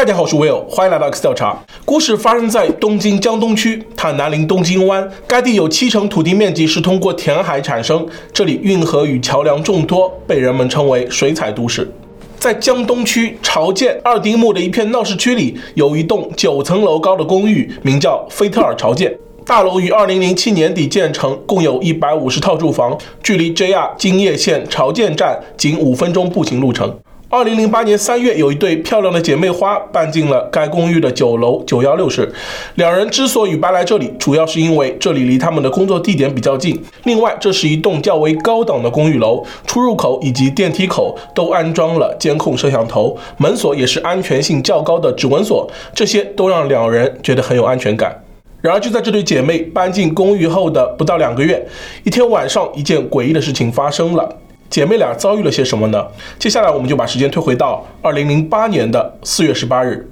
大家好，我是 Will，欢迎来到 X 调查。故事发生在东京江东区，它南临东京湾，该地有七成土地面积是通过填海产生，这里运河与桥梁众多，被人们称为水彩都市。在江东区朝见二丁目的一片闹市区里，有一栋九层楼高的公寓，名叫菲特尔朝见。大楼于二零零七年底建成，共有一百五十套住房，距离 JR 京叶线朝见站仅五分钟步行路程。二零零八年三月，有一对漂亮的姐妹花搬进了该公寓的九楼九幺六室。两人之所以搬来这里，主要是因为这里离他们的工作地点比较近。另外，这是一栋较为高档的公寓楼，出入口以及电梯口都安装了监控摄像头，门锁也是安全性较高的指纹锁，这些都让两人觉得很有安全感。然而，就在这对姐妹搬进公寓后的不到两个月，一天晚上，一件诡异的事情发生了。姐妹俩遭遇了些什么呢？接下来，我们就把时间推回到二零零八年的四月十八日。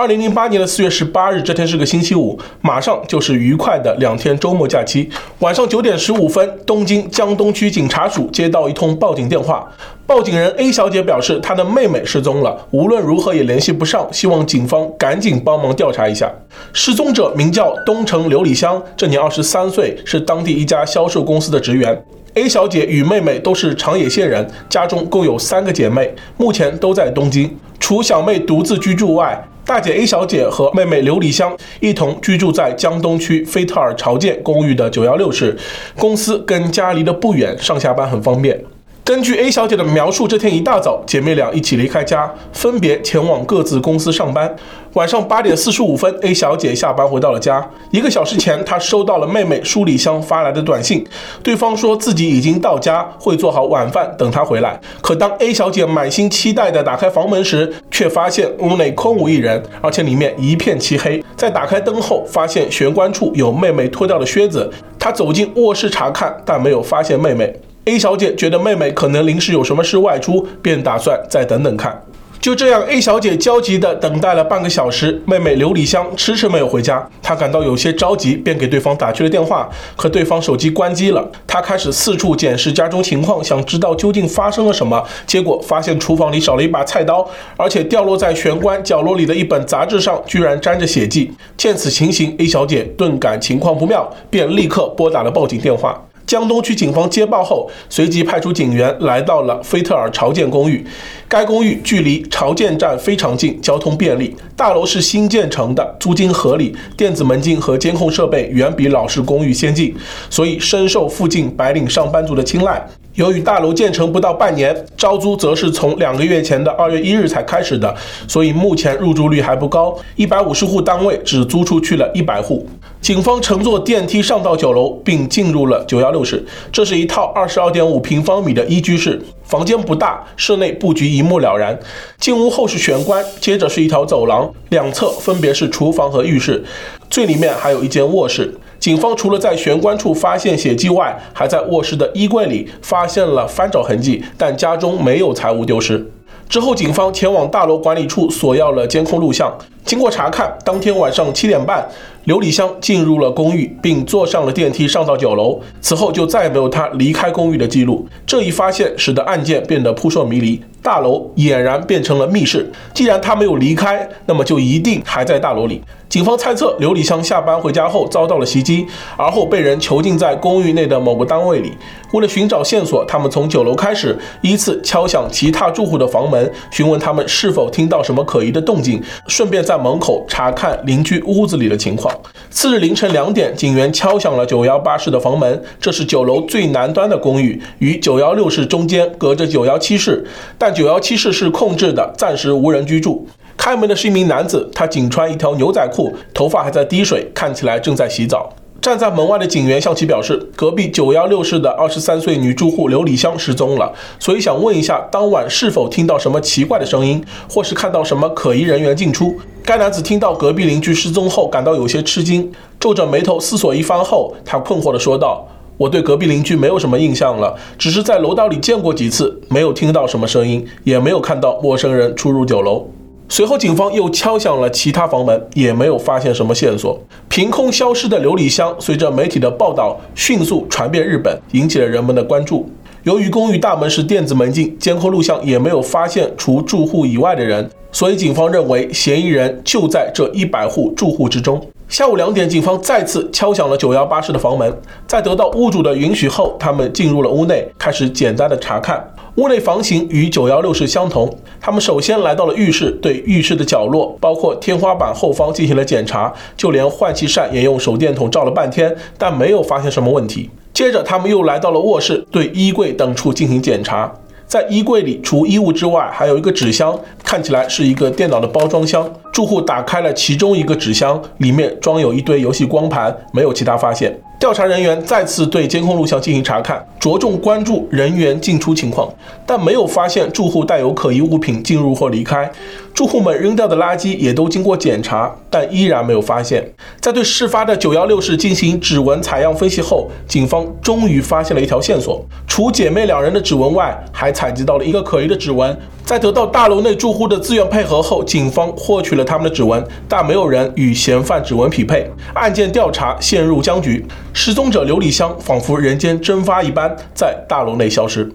二零零八年的四月十八日，这天是个星期五，马上就是愉快的两天周末假期。晚上九点十五分，东京江东区警察署接到一通报警电话，报警人 A 小姐表示她的妹妹失踪了，无论如何也联系不上，希望警方赶紧帮忙调查一下。失踪者名叫东城瑠璃香，这年二十三岁，是当地一家销售公司的职员。A 小姐与妹妹都是长野县人，家中共有三个姐妹，目前都在东京，除小妹独自居住外。大姐 A 小姐和妹妹琉璃香一同居住在江东区菲特尔朝见公寓的九幺六室，公司跟家离得不远，上下班很方便。根据 A 小姐的描述，这天一大早，姐妹俩一起离开家，分别前往各自公司上班。晚上八点四十五分，A 小姐下班回到了家。一个小时前，她收到了妹妹瑠璃香发来的短信，对方说自己已经到家，会做好晚饭等她回来。可当 A 小姐满心期待地打开房门时，却发现屋内空无一人，而且里面一片漆黑。在打开灯后，发现玄关处有妹妹脱掉的靴子。她走进卧室查看，但没有发现妹妹。A 小姐觉得妹妹可能临时有什么事外出，便打算再等等看。就这样，A 小姐焦急地等待了半个小时，妹妹瑠璃香迟迟没有回家。她感到有些着急，便给对方打去了电话。可对方手机关机了。她开始四处检视家中情况，想知道究竟发生了什么。结果发现厨房里少了一把菜刀，而且掉落在玄关角落里的一本杂志上居然沾着血迹。见此情形，A 小姐顿感情况不妙，便立刻拨打了报警电话。江东区警方接报后，随即派出警员来到了菲特尔朝见公寓。该公寓距离朝见站非常近，交通便利。大楼是新建成的，租金合理，电子门禁和监控设备远比老式公寓先进，所以深受附近白领上班族的青睐。由于大楼建成不到半年，招租则是从两个月前的二月一日才开始的，所以目前入住率还不高。一百五十户单位只租出去了一百户。警方乘坐电梯上到九楼，并进入了九幺六室。这是一套二十二点五平方米的一居室，房间不大，室内布局一目了然。进屋后是玄关，接着是一条走廊，两侧分别是厨房和浴室，最里面还有一间卧室。警方除了在玄关处发现血迹外，还在卧室的衣柜里发现了翻找痕迹，但家中没有财物丢失。之后，警方前往大楼管理处索要了监控录像。经过查看，当天晚上七点半，刘礼香进入了公寓，并坐上了电梯上到九楼。此后就再也没有她离开公寓的记录。这一发现使得案件变得扑朔迷离，大楼俨然变成了密室。既然他没有离开，那么就一定还在大楼里。警方猜测，瑠璃香下班回家后遭到了袭击，而后被人囚禁在公寓内的某个单位里。为了寻找线索，他们从九楼开始，依次敲响其他住户的房门，询问他们是否听到什么可疑的动静，顺便在门口查看邻居屋子里的情况。次日凌晨两点，警员敲响了九幺八室的房门，这是九楼最南端的公寓，与九幺六室中间隔着九幺七室，但九幺七室是空置的，暂时无人居住。开门的是一名男子，他仅穿一条牛仔裤，头发还在滴水，看起来正在洗澡。站在门外的警员向其表示，隔壁九幺六室的二十三岁女住户刘李香失踪了，所以想问一下，当晚是否听到什么奇怪的声音，或是看到什么可疑人员进出？该男子听到隔壁邻居失踪后，感到有些吃惊，皱着眉头思索一番后，他困惑地说道：“我对隔壁邻居没有什么印象了，只是在楼道里见过几次，没有听到什么声音，也没有看到陌生人出入酒楼。”随后，警方又敲响了其他房门，也没有发现什么线索。凭空消失的琉璃香，随着媒体的报道迅速传遍日本，引起了人们的关注。由于公寓大门是电子门禁，监控录像也没有发现除住户以外的人，所以警方认为嫌疑人就在这一百户住户之中。下午两点，警方再次敲响了九幺八室的房门，在得到屋主的允许后，他们进入了屋内，开始简单的查看。屋内房型与九幺六室相同，他们首先来到了浴室，对浴室的角落，包括天花板后方进行了检查，就连换气扇也用手电筒照了半天，但没有发现什么问题。接着，他们又来到了卧室，对衣柜等处进行检查，在衣柜里除衣物之外，还有一个纸箱，看起来是一个电脑的包装箱。住户打开了其中一个纸箱，里面装有一堆游戏光盘，没有其他发现。调查人员再次对监控录像进行查看，着重关注人员进出情况，但没有发现住户带有可疑物品进入或离开。住户们扔掉的垃圾也都经过检查，但依然没有发现。在对事发的九幺六室进行指纹采样分析后，警方终于发现了一条线索：除姐妹两人的指纹外，还采集到了一个可疑的指纹。在得到大楼内住户的自愿配合后，警方获取了他们的指纹，但没有人与嫌犯指纹匹配，案件调查陷入僵局。失踪者刘礼香仿佛人间蒸发一般，在大楼内消失。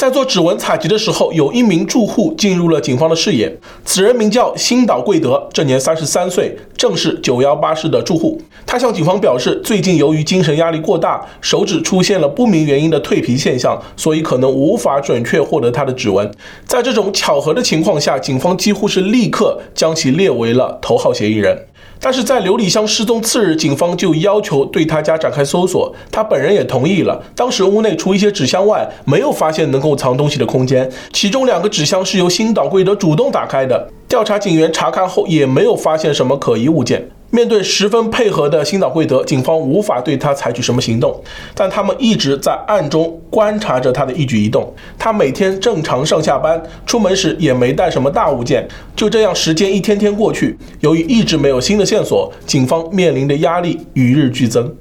在做指纹采集的时候，有一名住户进入了警方的视野。此人名叫新岛贵德，这年三十三岁，正是九幺八室的住户。他向警方表示，最近由于精神压力过大，手指出现了不明原因的蜕皮现象，所以可能无法准确获得他的指纹。在这种巧合的情况下，警方几乎是立刻将其列为了头号嫌疑人。但是在刘礼香失踪次日，警方就要求对他家展开搜索，他本人也同意了。当时屋内除一些纸箱外，没有发现能够藏东西的空间，其中两个纸箱是由新岛贵德主动打开的。调查警员查看后，也没有发现什么可疑物件。面对十分配合的新岛贵德，警方无法对他采取什么行动，但他们一直在暗中观察着他的一举一动。他每天正常上下班，出门时也没带什么大物件。就这样，时间一天天过去，由于一直没有新的线索，警方面临的压力与日俱增。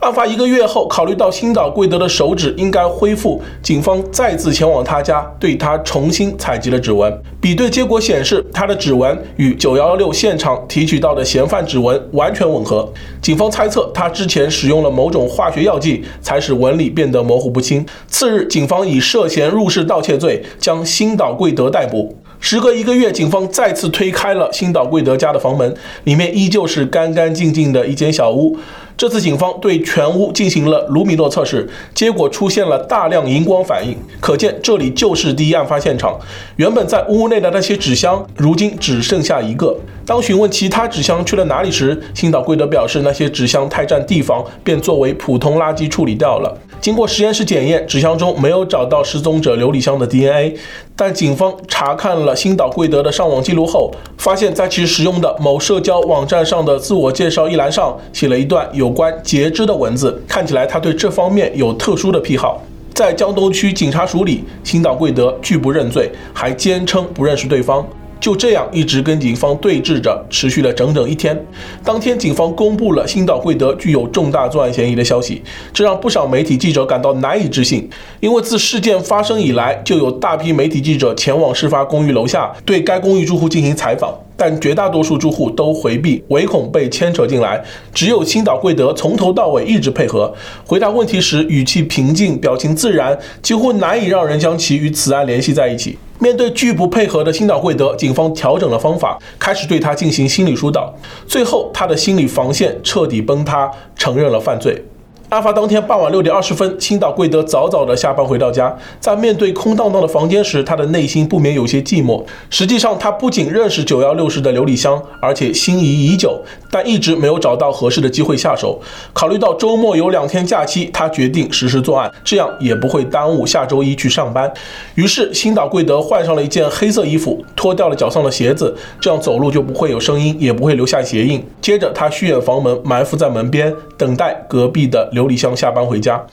案发一个月后，考虑到新岛贵德的手指应该恢复，警方再次前往他家，对他重新采集了指纹。比对结果显示，他的指纹与916现场提取到的嫌犯指纹完全吻合。警方猜测，他之前使用了某种化学药剂，才使纹理变得模糊不清。次日，警方以涉嫌入室盗窃罪将新岛贵德逮捕。时隔一个月，警方再次推开了新岛贵德家的房门，里面依旧是干干净净的一间小屋。这次警方对全屋进行了卢米诺测试，结果出现了大量荧光反应，可见这里就是第一案发现场。原本在屋内的那些纸箱，如今只剩下一个。当询问其他纸箱去了哪里时，新岛贵德表示那些纸箱太占地方，便作为普通垃圾处理掉了。经过实验室检验，纸箱中没有找到失踪者刘礼香的 DNA，但警方查看了新岛贵德的上网记录后，发现在其使用的某社交网站上的自我介绍一栏上写了一段有。关截肢的文字，看起来他对这方面有特殊的癖好。在江东区警察署里，新岛贵德拒不认罪，还坚称不认识对方。就这样一直跟警方对峙着，持续了整整一天。当天，警方公布了新岛贵德具有重大作案嫌疑的消息，这让不少媒体记者感到难以置信。因为自事件发生以来，就有大批媒体记者前往事发公寓楼下，对该公寓住户进行采访，但绝大多数住户都回避，唯恐被牵扯进来。只有新岛贵德从头到尾一直配合，回答问题时语气平静，表情自然，几乎难以让人将其与此案联系在一起。面对拒不配合的新岛贵德，警方调整了方法，开始对他进行心理疏导，最后他的心理防线彻底崩塌，承认了犯罪。案发当天傍晚六点二十分，青岛贵德早早的下班回到家，在面对空荡荡的房间时，他的内心不免有些寂寞。实际上，他不仅认识九幺六室的刘礼香，而且心仪已久，但一直没有找到合适的机会下手。考虑到周末有两天假期，他决定实施作案，这样也不会耽误下周一去上班。于是，新岛贵德换上了一件黑色衣服，脱掉了脚上的鞋子，这样走路就不会有声音，也不会留下鞋印。接着，他虚掩房门，埋伏在门边，等待隔壁的。琉璃香下班回家。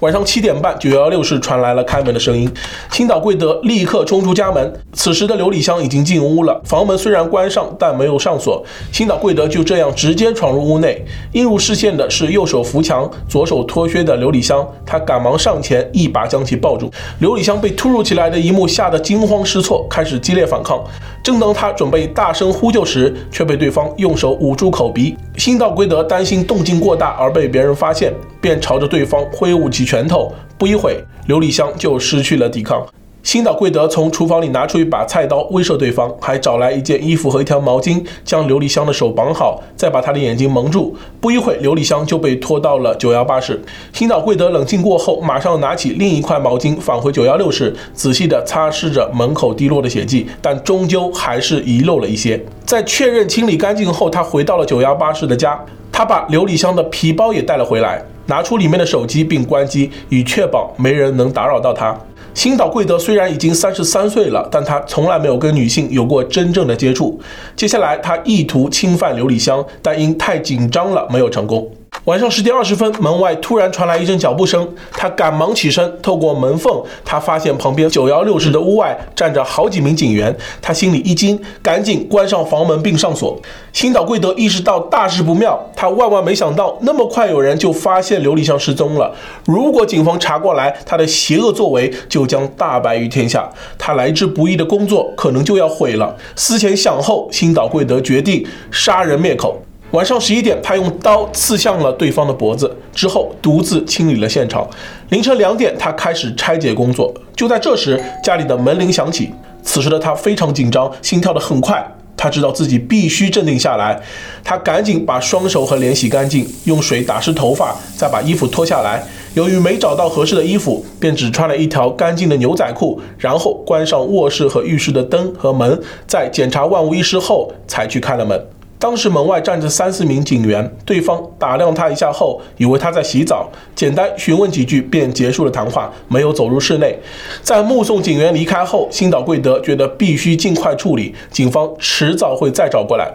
晚上七点半，九幺六室传来了开门的声音。青岛贵德立刻冲出家门。此时的刘礼香已经进屋了，房门虽然关上，但没有上锁。青岛贵德就这样直接闯入屋内。映入视线的是右手扶墙、左手脱靴的刘礼香。他赶忙上前，一把将其抱住。刘礼香被突如其来的一幕吓得惊慌失措，开始激烈反抗。正当他准备大声呼救时，却被对方用手捂住口鼻。新岛贵德担心动静过大而被别人发现。便朝着对方挥舞起拳头。不一会，刘礼香就失去了抵抗。新岛贵德从厨房里拿出一把菜刀威慑对方，还找来一件衣服和一条毛巾，将刘礼香的手绑好，再把她的眼睛蒙住。不一会，刘礼香就被拖到了九幺八室。新岛贵德冷静过后，马上拿起另一块毛巾返回九幺六室，仔细地擦拭着门口滴落的血迹，但终究还是遗漏了一些。在确认清理干净后，他回到了九幺八室的家，他把刘礼香的皮包也带了回来，拿出里面的手机并关机，以确保没人能打扰到他。新岛贵德虽然已经三十三岁了，但他从来没有跟女性有过真正的接触。接下来，他意图侵犯琉璃香，但因太紧张了，没有成功。晚上十点二十分，门外突然传来一阵脚步声，他赶忙起身，透过门缝，他发现旁边九幺六室的屋外站着好几名警员，他心里一惊，赶紧关上房门并上锁。新岛贵德意识到大事不妙，他万万没想到那么快有人就发现刘礼香失踪了。如果警方查过来，他的邪恶作为就将大白于天下，他来之不易的工作可能就要毁了。思前想后，新岛贵德决定杀人灭口。晚上十一点，他用刀刺向了对方的脖子，之后独自清理了现场。凌晨两点，他开始拆解工作。就在这时，家里的门铃响起。此时的他非常紧张，心跳得很快。他知道自己必须镇定下来。他赶紧把双手和脸洗干净，用水打湿头发，再把衣服脱下来。由于没找到合适的衣服，便只穿了一条干净的牛仔裤，然后关上卧室和浴室的灯和门，在检查万无一失后，才去开了门。当时门外站着三四名警员，对方打量他一下后，以为他在洗澡，简单询问几句便结束了谈话，没有走入室内。在目送警员离开后，新岛贵德觉得必须尽快处理，警方迟早会再找过来。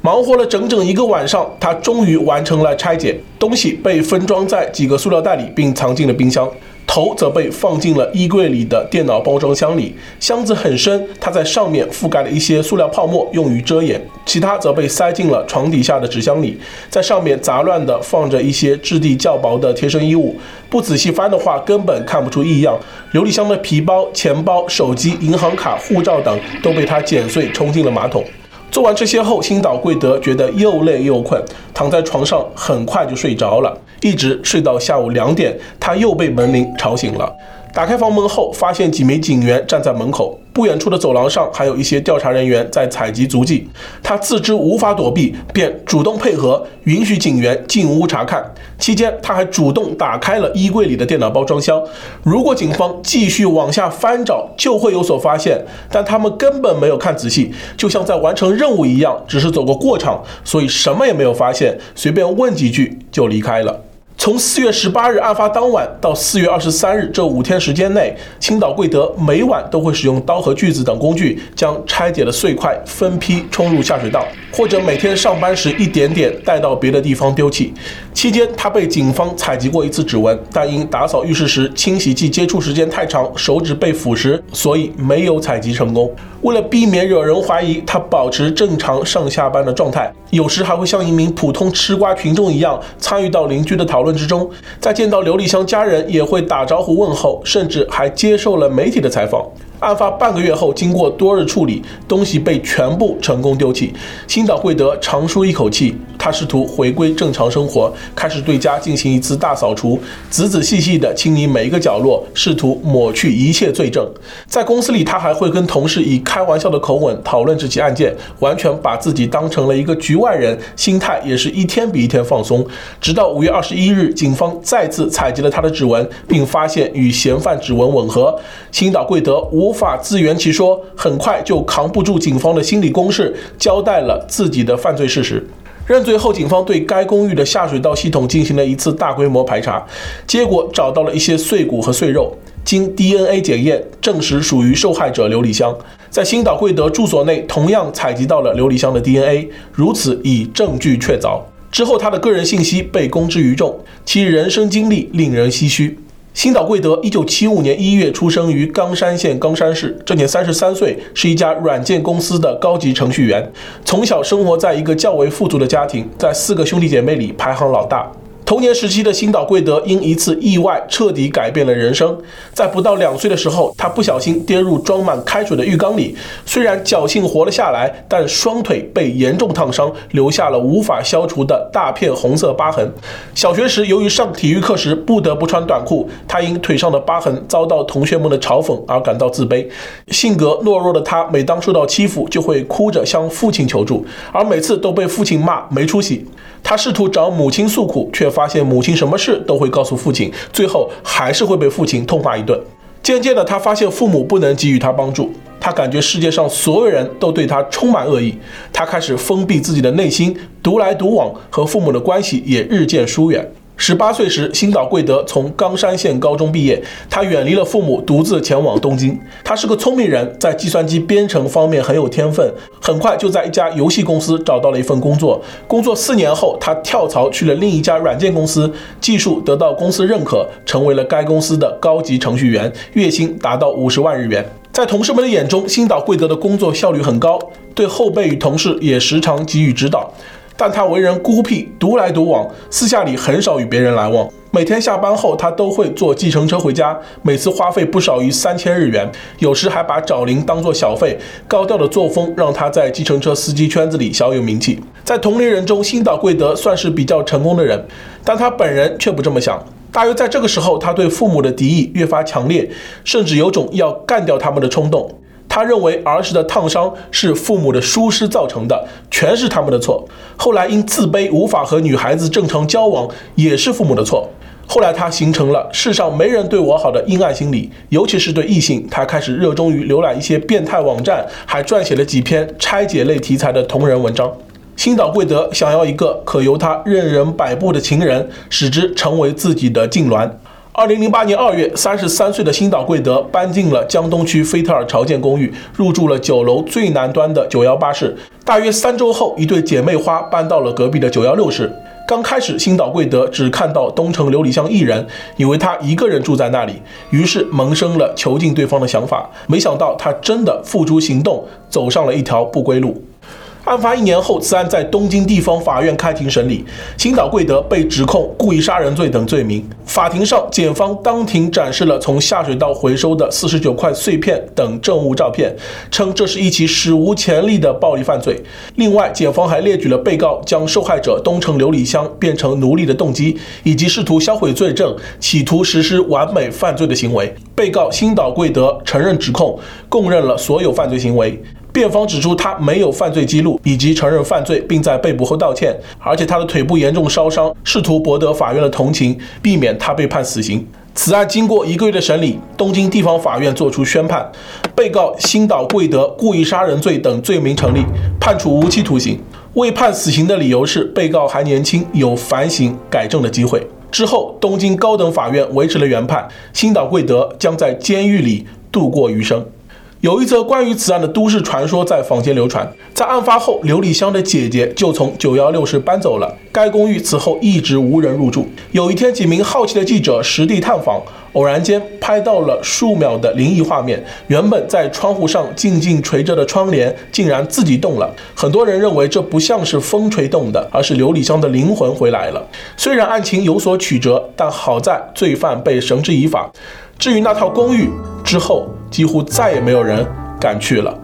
忙活了整整一个晚上，他终于完成了拆解，东西被分装在几个塑料袋里，并藏进了冰箱。头则被放进了衣柜里的电脑包装箱里，箱子很深，它在上面覆盖了一些塑料泡沫，用于遮掩；其他则被塞进了床底下的纸箱里，在上面杂乱地放着一些质地较薄的贴身衣物，不仔细翻的话，根本看不出异样。刘礼香的皮包、钱包、手机、银行卡、护照等都被他剪碎冲进了马桶。做完这些后，新岛贵德觉得又累又困，躺在床上很快就睡着了，一直睡到下午两点，他又被门铃吵醒了。打开房门后，发现几名警员站在门口，不远处的走廊上还有一些调查人员在采集足迹。他自知无法躲避，便主动配合，允许警员进屋查看。期间，他还主动打开了衣柜里的电脑包装箱。如果警方继续往下翻找，就会有所发现。但他们根本没有看仔细，就像在完成任务一样，只是走过过场，所以什么也没有发现，随便问几句就离开了。从四月十八日案发当晚到四月二十三日这五天时间内，青岛贵德每晚都会使用刀和锯子等工具将拆解的碎块分批冲入下水道，或者每天上班时一点点带到别的地方丢弃。期间，他被警方采集过一次指纹，但因打扫浴室时清洗剂接触时间太长，手指被腐蚀，所以没有采集成功。为了避免惹人怀疑，他保持正常上下班的状态，有时还会像一名普通吃瓜群众一样参与到邻居的讨论之中。在见到刘丽香家人，也会打招呼问候，甚至还接受了媒体的采访。案发半个月后，经过多日处理，东西被全部成功丢弃。新岛贵德长舒一口气，他试图回归正常生活，开始对家进行一次大扫除，仔仔细细地清理每一个角落，试图抹去一切罪证。在公司里，他还会跟同事以开玩笑的口吻讨论这起案件，完全把自己当成了一个局外人，心态也是一天比一天放松。直到五月二十一日，警方再次采集了他的指纹，并发现与嫌犯指纹吻合。新岛贵德无。无法自圆其说，很快就扛不住警方的心理攻势，交代了自己的犯罪事实。认罪后，警方对该公寓的下水道系统进行了一次大规模排查，结果找到了一些碎骨和碎肉，经 DNA 检验证实属于受害者刘礼香。在新岛贵德住所内，同样采集到了刘礼香的 DNA，如此已证据确凿。之后，他的个人信息被公之于众，其人生经历令人唏嘘。新岛贵德，一九七五年一月出生于冈山县冈山市，这年三十三岁，是一家软件公司的高级程序员。从小生活在一个较为富足的家庭，在四个兄弟姐妹里排行老大。童年时期的新岛贵德因一次意外彻底改变了人生。在不到两岁的时候，他不小心跌入装满开水的浴缸里，虽然侥幸活了下来，但双腿被严重烫伤，留下了无法消除的大片红色疤痕。小学时，由于上体育课时不得不穿短裤，他因腿上的疤痕遭到同学们的嘲讽而感到自卑。性格懦弱的他，每当受到欺负，就会哭着向父亲求助，而每次都被父亲骂没出息。他试图找母亲诉苦，却发现母亲什么事都会告诉父亲，最后还是会被父亲痛骂一顿。渐渐的，他发现父母不能给予他帮助，他感觉世界上所有人都对他充满恶意。他开始封闭自己的内心，独来独往，和父母的关系也日渐疏远。十八岁时，新岛贵德从冈山县高中毕业，他远离了父母，独自前往东京。他是个聪明人，在计算机编程方面很有天分，很快就在一家游戏公司找到了一份工作。工作四年后，他跳槽去了另一家软件公司，技术得到公司认可，成为了该公司的高级程序员，月薪达到五十万日元。在同事们的眼中，新岛贵德的工作效率很高，对后辈与同事也时常给予指导。但他为人孤僻，独来独往，私下里很少与别人来往。每天下班后，他都会坐计程车回家，每次花费不少于三千日元，有时还把找零当作小费。高调的作风让他在计程车司机圈子里小有名气。在同龄人中，新岛贵德算是比较成功的人，但他本人却不这么想。大约在这个时候，他对父母的敌意越发强烈，甚至有种要干掉他们的冲动。他认为儿时的烫伤是父母的疏失造成的，全是他们的错。后来因自卑无法和女孩子正常交往，也是父母的错。后来他形成了世上没人对我好的阴暗心理，尤其是对异性。他开始热衷于浏览一些变态网站，还撰写了几篇拆解类题材的同人文章。新岛贵德想要一个可由他任人摆布的情人，使之成为自己的痉挛。二零零八年二月，三十三岁的新岛贵德搬进了江东区菲特尔朝见公寓，入住了九楼最南端的九幺八室。大约三周后，一对姐妹花搬到了隔壁的九幺六室。刚开始，新岛贵德只看到东城琉璃香一人，以为他一个人住在那里，于是萌生了囚禁对方的想法。没想到他真的付诸行动，走上了一条不归路。案发一年后，此案在东京地方法院开庭审理，新岛贵德被指控故意杀人罪等罪名。法庭上，检方当庭展示了从下水道回收的四十九块碎片等证物照片，称这是一起史无前例的暴力犯罪。另外，检方还列举了被告将受害者东城琉璃香变成奴隶的动机，以及试图销毁罪证、企图实施完美犯罪的行为。被告新岛贵德承认指控，供认了所有犯罪行为。辩方指出，他没有犯罪记录，以及承认犯罪，并在被捕后道歉。而且他的腿部严重烧伤，试图博得法院的同情，避免他被判死刑。此案经过一个月的审理，东京地方法院作出宣判，被告新岛贵德故意杀人罪等罪名成立，判处无期徒刑。未判死刑的理由是被告还年轻，有反省改正的机会。之后，东京高等法院维持了原判，新岛贵德将在监狱里度过余生。有一则关于此案的都市传说在坊间流传，在案发后，瑠璃香的姐姐就从九幺六室搬走了，该公寓此后一直无人入住。有一天，几名好奇的记者实地探访，偶然间拍到了数秒的灵异画面。原本在窗户上静静垂着的窗帘，竟然自己动了。很多人认为这不像是风吹动的，而是瑠璃香的灵魂回来了。虽然案情有所曲折，但好在罪犯被绳之以法。至于那套公寓，之后几乎再也没有人敢去了。